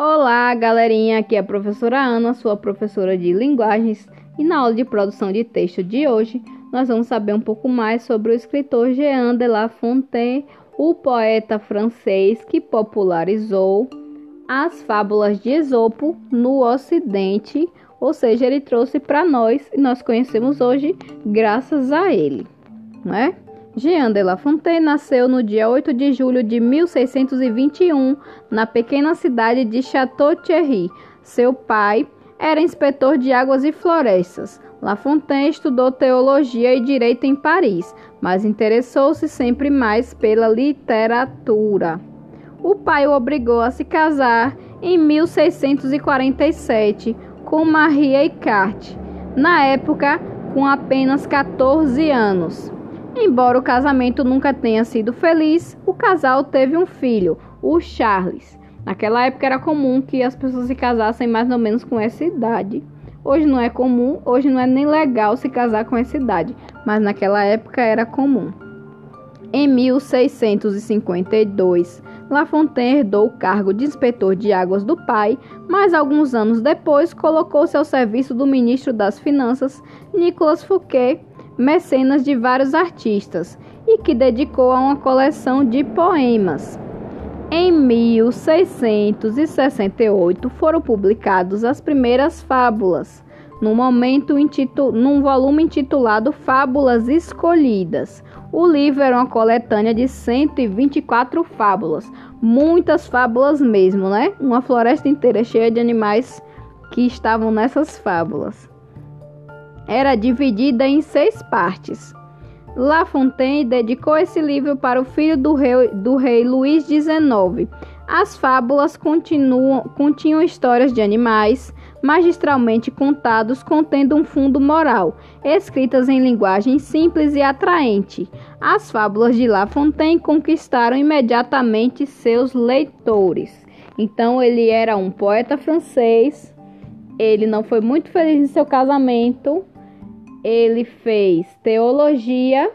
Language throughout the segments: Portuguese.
Olá, galerinha! Aqui é a professora Ana, sua professora de linguagens, e na aula de produção de texto de hoje nós vamos saber um pouco mais sobre o escritor Jean de La Fontaine, o poeta francês que popularizou as fábulas de Esopo no Ocidente, ou seja, ele trouxe para nós e nós conhecemos hoje graças a ele, não é? Jean de La Fontaine nasceu no dia 8 de julho de 1621 na pequena cidade de Château-Thierry. Seu pai era inspetor de águas e florestas. La Fontaine estudou teologia e direito em Paris, mas interessou-se sempre mais pela literatura. O pai o obrigou a se casar em 1647 com Marie Ecart, na época com apenas 14 anos. Embora o casamento nunca tenha sido feliz, o casal teve um filho, o Charles. Naquela época era comum que as pessoas se casassem mais ou menos com essa idade. Hoje não é comum, hoje não é nem legal se casar com essa idade, mas naquela época era comum. Em 1652, La Fontaine herdou o cargo de inspetor de águas do pai, mas alguns anos depois colocou-se ao serviço do ministro das Finanças, Nicolas Fouquet, mecenas de vários artistas e que dedicou a uma coleção de poemas. Em 1668 foram publicadas as primeiras fábulas, num, momento num volume intitulado Fábulas Escolhidas. O livro era uma coletânea de 124 fábulas, muitas fábulas mesmo, né? Uma floresta inteira cheia de animais que estavam nessas fábulas era dividida em seis partes. La Fontaine dedicou esse livro para o filho do rei, do rei Luís XIX. As fábulas continham histórias de animais, magistralmente contados, contendo um fundo moral, escritas em linguagem simples e atraente. As fábulas de La Fontaine conquistaram imediatamente seus leitores. Então, ele era um poeta francês. Ele não foi muito feliz em seu casamento, ele fez teologia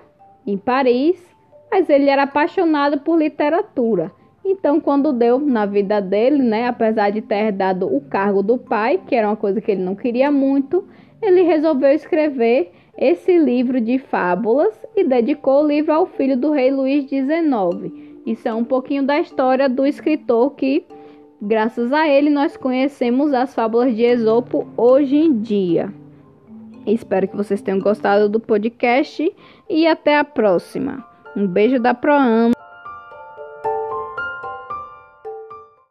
em Paris, mas ele era apaixonado por literatura. Então, quando deu na vida dele, né, apesar de ter dado o cargo do pai, que era uma coisa que ele não queria muito, ele resolveu escrever esse livro de fábulas e dedicou o livro ao filho do rei Luís XIX. Isso é um pouquinho da história do escritor que, graças a ele, nós conhecemos as fábulas de Esopo hoje em dia. Espero que vocês tenham gostado do podcast e até a próxima. Um beijo da Proana.